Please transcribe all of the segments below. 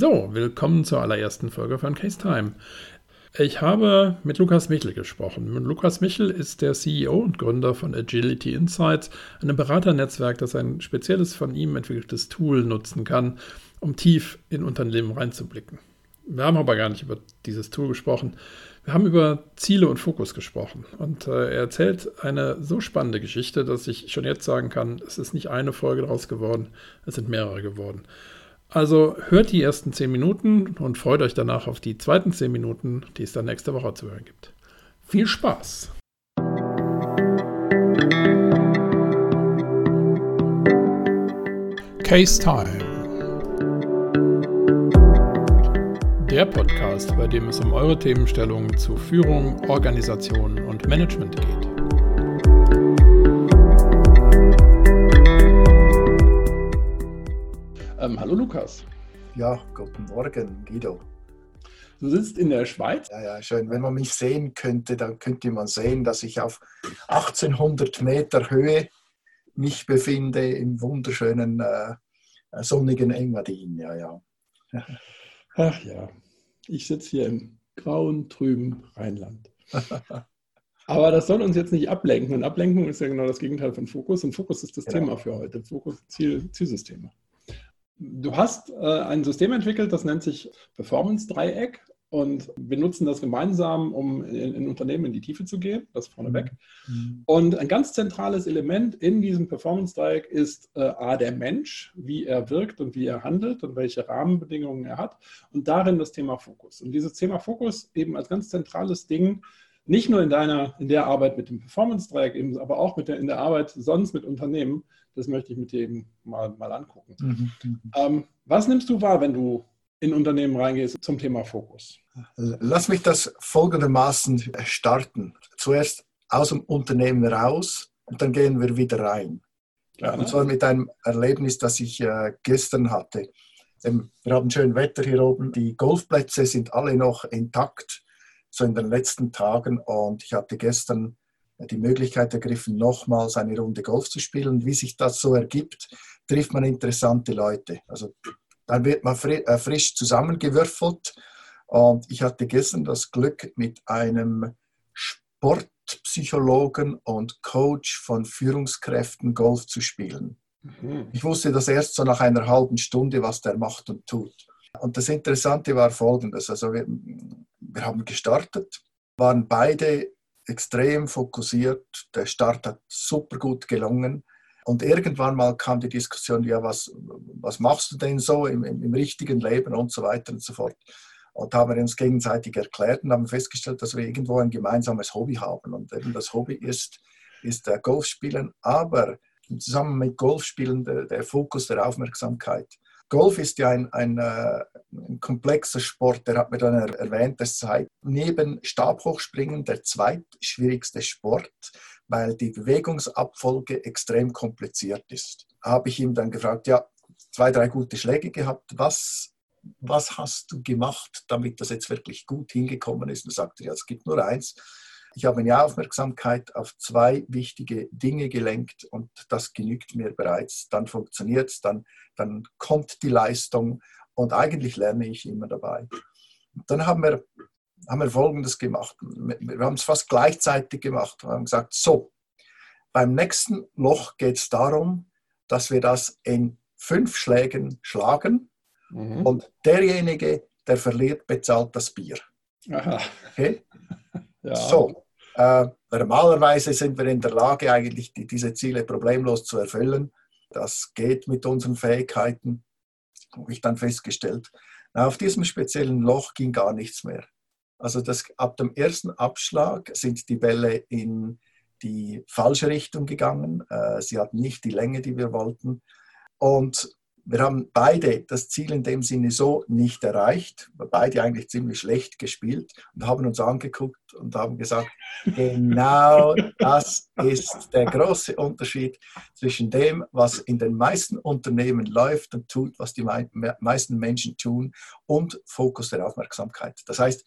So, willkommen zur allerersten Folge von Case Time. Ich habe mit Lukas Michel gesprochen. Lukas Michel ist der CEO und Gründer von Agility Insights, einem Beraternetzwerk, das ein spezielles von ihm entwickeltes Tool nutzen kann, um tief in Unternehmen reinzublicken. Wir haben aber gar nicht über dieses Tool gesprochen. Wir haben über Ziele und Fokus gesprochen. Und äh, er erzählt eine so spannende Geschichte, dass ich schon jetzt sagen kann, es ist nicht eine Folge daraus geworden, es sind mehrere geworden. Also hört die ersten zehn Minuten und freut euch danach auf die zweiten zehn Minuten, die es dann nächste Woche zu hören gibt. Viel Spaß! Case Time. Der Podcast, bei dem es um eure Themenstellungen zu Führung, Organisation und Management geht. Ähm, hallo Lukas. Ja, guten Morgen, Guido. Du sitzt in der Schweiz? Ja, ja, schön. Wenn man mich sehen könnte, dann könnte man sehen, dass ich auf 1800 Meter Höhe mich befinde im wunderschönen äh, sonnigen Engadin. Ja, ja. Ach ja, ich sitze hier im grauen, trüben Rheinland. Aber das soll uns jetzt nicht ablenken. Und Ablenkung ist ja genau das Gegenteil von Fokus. Und Fokus ist das genau. Thema für heute. Fokus, Ziel, Zielsysteme. Du hast äh, ein System entwickelt, das nennt sich Performance-Dreieck und wir nutzen das gemeinsam, um in, in, Unternehmen in die Tiefe zu gehen, das vorneweg. Mhm. Und ein ganz zentrales Element in diesem Performance-Dreieck ist äh, A, der Mensch, wie er wirkt und wie er handelt und welche Rahmenbedingungen er hat und darin das Thema Fokus. Und dieses Thema Fokus eben als ganz zentrales Ding nicht nur in deiner, in der Arbeit mit dem Performance-Dreieck, eben, aber auch mit der, in der Arbeit sonst mit Unternehmen, das möchte ich mit dir eben mal, mal angucken. Mhm. Ähm, was nimmst du wahr, wenn du in Unternehmen reingehst zum Thema Fokus? Lass mich das folgendermaßen starten. Zuerst aus dem Unternehmen raus und dann gehen wir wieder rein. Ja, und zwar mit einem Erlebnis, das ich äh, gestern hatte. Ähm, wir haben schön Wetter hier oben. Die Golfplätze sind alle noch intakt so in den letzten Tagen. Und ich hatte gestern die Möglichkeit ergriffen, nochmals eine Runde Golf zu spielen. wie sich das so ergibt, trifft man interessante Leute. Also dann wird man äh, frisch zusammengewürfelt. Und ich hatte gestern das Glück, mit einem Sportpsychologen und Coach von Führungskräften Golf zu spielen. Mhm. Ich wusste das erst so nach einer halben Stunde, was der macht und tut. Und das Interessante war folgendes. Also wir, wir haben gestartet, waren beide extrem fokussiert. Der Start hat super gut gelungen. Und irgendwann mal kam die Diskussion, ja, was, was machst du denn so im, im, im richtigen Leben und so weiter und so fort. Und haben wir uns gegenseitig erklärt und haben festgestellt, dass wir irgendwo ein gemeinsames Hobby haben. Und eben das Hobby ist, ist Golfspielen, aber zusammen mit Golfspielen der, der Fokus der Aufmerksamkeit. Golf ist ja ein, ein, äh, ein, komplexer Sport, der hat mir dann erwähnt, das sei neben Stabhochspringen der zweitschwierigste Sport, weil die Bewegungsabfolge extrem kompliziert ist. Habe ich ihm dann gefragt, ja, zwei, drei gute Schläge gehabt, was, was hast du gemacht, damit das jetzt wirklich gut hingekommen ist? Und er sagte, ja, es gibt nur eins, ich habe meine Aufmerksamkeit auf zwei wichtige Dinge gelenkt und das genügt mir bereits. Dann funktioniert es, dann, dann kommt die Leistung und eigentlich lerne ich immer dabei. Dann haben wir, haben wir Folgendes gemacht. Wir haben es fast gleichzeitig gemacht. Wir haben gesagt, so, beim nächsten Loch geht es darum, dass wir das in fünf Schlägen schlagen mhm. und derjenige, der verliert, bezahlt das Bier. Aha. Okay? Ja. So, äh, normalerweise sind wir in der Lage, eigentlich die, diese Ziele problemlos zu erfüllen. Das geht mit unseren Fähigkeiten, habe ich dann festgestellt. Na, auf diesem speziellen Loch ging gar nichts mehr. Also das, ab dem ersten Abschlag sind die Bälle in die falsche Richtung gegangen. Äh, sie hatten nicht die Länge, die wir wollten. Und wir haben beide das Ziel in dem Sinne so nicht erreicht, beide eigentlich ziemlich schlecht gespielt und haben uns angeguckt und haben gesagt, genau das ist der große Unterschied zwischen dem, was in den meisten Unternehmen läuft und tut, was die meisten Menschen tun und Fokus der Aufmerksamkeit. Das heißt,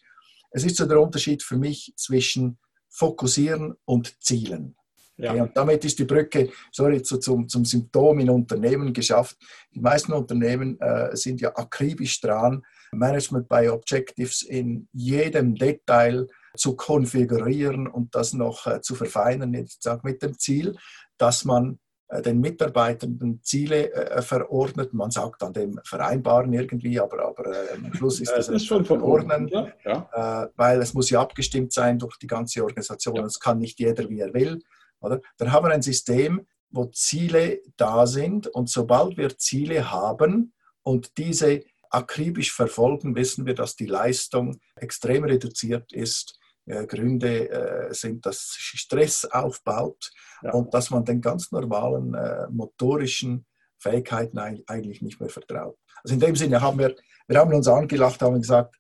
es ist so der Unterschied für mich zwischen Fokussieren und Zielen. Ja. Und damit ist die Brücke, sorry, zu, zum, zum Symptom in Unternehmen geschafft. Die meisten Unternehmen äh, sind ja akribisch dran, Management by Objectives in jedem Detail zu konfigurieren und das noch äh, zu verfeinern, jetzt mit dem Ziel, dass man äh, den Mitarbeitenden Ziele äh, verordnet. Man sagt an dem Vereinbaren irgendwie, aber, aber äh, am Schluss ist das, ist schon verordnen, ja. weil es muss ja abgestimmt sein durch die ganze Organisation. Es ja. kann nicht jeder, wie er will. Oder? Dann haben wir ein System, wo Ziele da sind und sobald wir Ziele haben und diese akribisch verfolgen, wissen wir, dass die Leistung extrem reduziert ist äh, Gründe äh, sind, dass Stress aufbaut ja. und dass man den ganz normalen äh, motorischen Fähigkeiten eigentlich nicht mehr vertraut. Also in dem Sinne haben wir, wir haben uns angelacht, haben gesagt,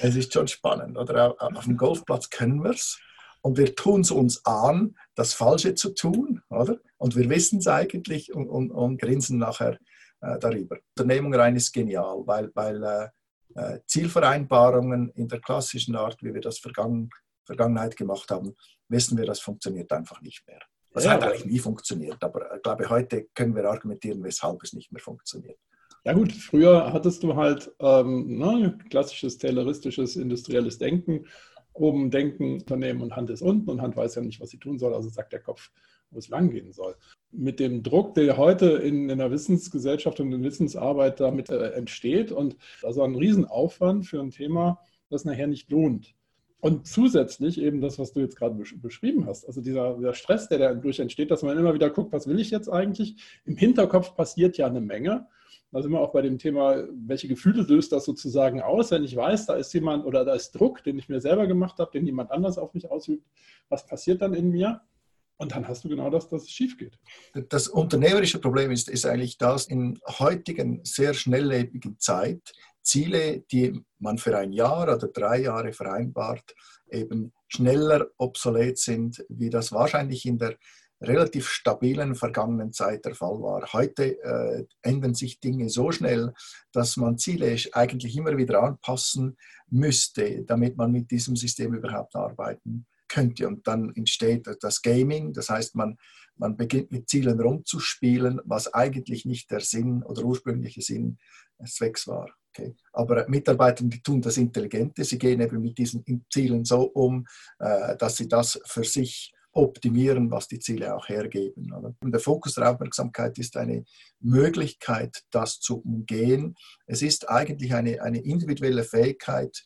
es ist schon spannend, oder? Auf dem Golfplatz können wir es und wir tun es uns an, das Falsche zu tun, oder? Und wir wissen es eigentlich und, und, und, grinsen nachher äh, darüber. Unternehmung rein ist genial, weil, weil äh, äh Zielvereinbarungen in der klassischen Art, wie wir das vergangen, Vergangenheit gemacht haben, wissen wir, das funktioniert einfach nicht mehr. Das ja, hat eigentlich nie funktioniert, aber ich glaube, heute können wir argumentieren, weshalb es nicht mehr funktioniert. Ja gut, früher hattest du halt ähm, ne, klassisches tayloristisches industrielles Denken. Oben denken Unternehmen und Hand ist unten und Hand weiß ja nicht, was sie tun soll, also sagt der Kopf, wo es langgehen soll. Mit dem Druck, der heute in, in der Wissensgesellschaft und in der Wissensarbeit damit äh, entsteht und also ein Riesenaufwand für ein Thema, das nachher nicht lohnt. Und zusätzlich eben das, was du jetzt gerade beschrieben hast, also dieser, dieser, Stress, der dadurch entsteht, dass man immer wieder guckt, was will ich jetzt eigentlich? Im Hinterkopf passiert ja eine Menge. Da sind wir auch bei dem Thema, welche Gefühle löst das sozusagen aus, wenn ich weiß, da ist jemand oder da ist Druck, den ich mir selber gemacht habe, den jemand anders auf mich ausübt. Was passiert dann in mir? Und dann hast du genau das, dass es schief geht. Das unternehmerische Problem ist, ist eigentlich das in heutigen sehr schnelllebigen Zeit Ziele, die man für ein Jahr oder drei Jahre vereinbart, eben schneller obsolet sind, wie das wahrscheinlich in der relativ stabilen vergangenen Zeit der Fall war. Heute äh, ändern sich Dinge so schnell, dass man Ziele eigentlich immer wieder anpassen müsste, damit man mit diesem System überhaupt arbeiten könnte. Und dann entsteht das Gaming, das heißt, man, man beginnt mit Zielen rumzuspielen, was eigentlich nicht der Sinn oder ursprüngliche Sinn des Zwecks war. Okay. Aber Mitarbeiter, die tun das Intelligente, sie gehen eben mit diesen Zielen so um, äh, dass sie das für sich optimieren, was die Ziele auch hergeben. Und der Fokus der Aufmerksamkeit ist eine Möglichkeit, das zu umgehen. Es ist eigentlich eine, eine individuelle Fähigkeit,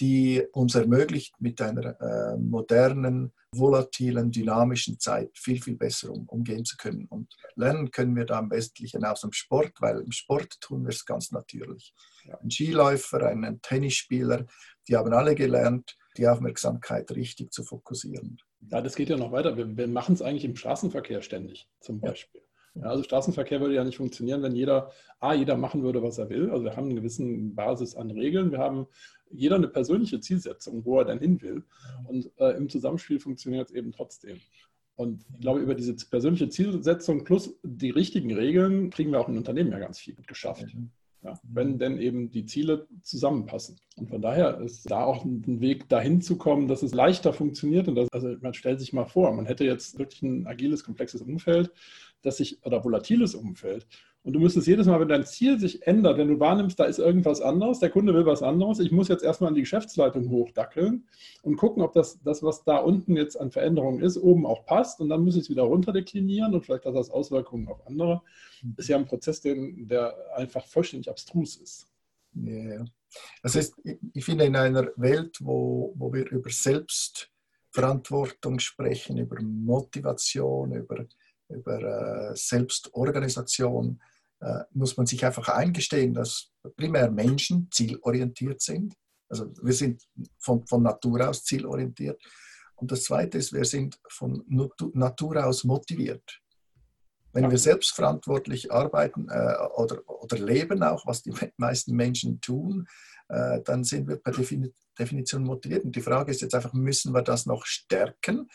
die uns ermöglicht, mit einer äh, modernen, volatilen, dynamischen Zeit viel, viel besser um, umgehen zu können. Und lernen können wir da am Wesentlichen aus dem Sport, weil im Sport tun wir es ganz natürlich. Ein Skiläufer, ein Tennisspieler, die haben alle gelernt, die Aufmerksamkeit richtig zu fokussieren. Ja, das geht ja noch weiter. Wir, wir machen es eigentlich im Straßenverkehr ständig, zum Beispiel. Ja, also Straßenverkehr würde ja nicht funktionieren, wenn jeder, A, jeder machen würde, was er will. Also wir haben eine gewisse Basis an Regeln. Wir haben jeder eine persönliche Zielsetzung, wo er dann hin will. Und äh, im Zusammenspiel funktioniert es eben trotzdem. Und ich glaube, über diese persönliche Zielsetzung plus die richtigen Regeln kriegen wir auch in Unternehmen ja ganz viel geschafft. Ja, wenn denn eben die Ziele zusammenpassen. Und von daher ist da auch ein Weg dahin zu kommen, dass es leichter funktioniert. Und das, also man stellt sich mal vor, man hätte jetzt wirklich ein agiles, komplexes Umfeld, das sich, oder volatiles Umfeld. Und du müsstest jedes Mal, wenn dein Ziel sich ändert, wenn du wahrnimmst, da ist irgendwas anderes, der Kunde will was anderes, ich muss jetzt erstmal an die Geschäftsleitung hochdackeln und gucken, ob das, das, was da unten jetzt an Veränderungen ist, oben auch passt. Und dann muss ich es wieder runterdeklinieren und vielleicht hat das Auswirkungen auf andere. Das ist ja ein Prozess, den, der einfach vollständig abstrus ist. Ja, das heißt, ich finde, in einer Welt, wo, wo wir über Selbstverantwortung sprechen, über Motivation, über über äh, Selbstorganisation, äh, muss man sich einfach eingestehen, dass primär Menschen zielorientiert sind. Also wir sind von, von Natur aus zielorientiert. Und das Zweite ist, wir sind von Natur aus motiviert. Wenn wir selbstverantwortlich arbeiten äh, oder, oder leben auch, was die meisten Menschen tun, äh, dann sind wir per Definition motiviert. Und die Frage ist jetzt einfach, müssen wir das noch stärken?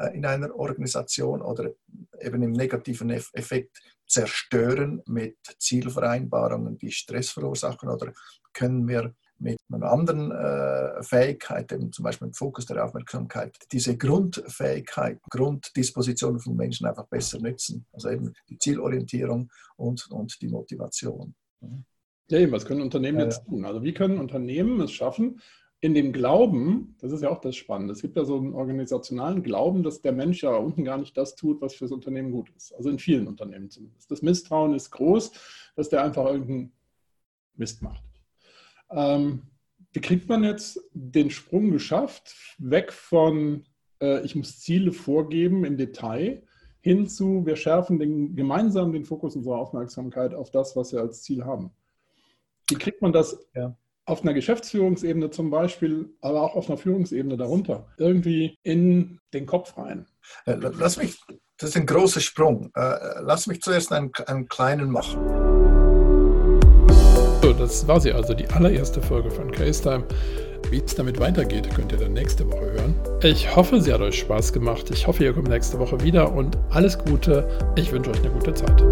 Äh, in einer Organisation oder eben im negativen Effekt zerstören mit Zielvereinbarungen, die Stress verursachen oder können wir mit einer anderen äh, Fähigkeit, eben zum Beispiel mit Fokus der Aufmerksamkeit, diese Grundfähigkeit, Grunddispositionen von Menschen einfach besser nützen. Also eben die Zielorientierung und, und die Motivation. Ja, eben, was können Unternehmen jetzt tun? Also wie können Unternehmen es schaffen, in dem Glauben, das ist ja auch das Spannende, es gibt ja so einen organisationalen Glauben, dass der Mensch ja unten gar nicht das tut, was für das Unternehmen gut ist. Also in vielen Unternehmen zumindest. Das Misstrauen ist groß, dass der einfach irgendeinen Mist macht. Ähm, wie kriegt man jetzt den Sprung geschafft, weg von, äh, ich muss Ziele vorgeben im Detail, hin zu, wir schärfen den, gemeinsam den Fokus unserer Aufmerksamkeit auf das, was wir als Ziel haben. Wie kriegt man das ja. Auf einer Geschäftsführungsebene zum Beispiel, aber auch auf einer Führungsebene darunter, irgendwie in den Kopf rein? Äh, lass mich, das ist ein großer Sprung. Äh, lass mich zuerst einen, einen kleinen machen. So, das war sie also, die allererste Folge von Case Wie es damit weitergeht, könnt ihr dann nächste Woche hören. Ich hoffe, sie hat euch Spaß gemacht. Ich hoffe, ihr kommt nächste Woche wieder und alles Gute. Ich wünsche euch eine gute Zeit.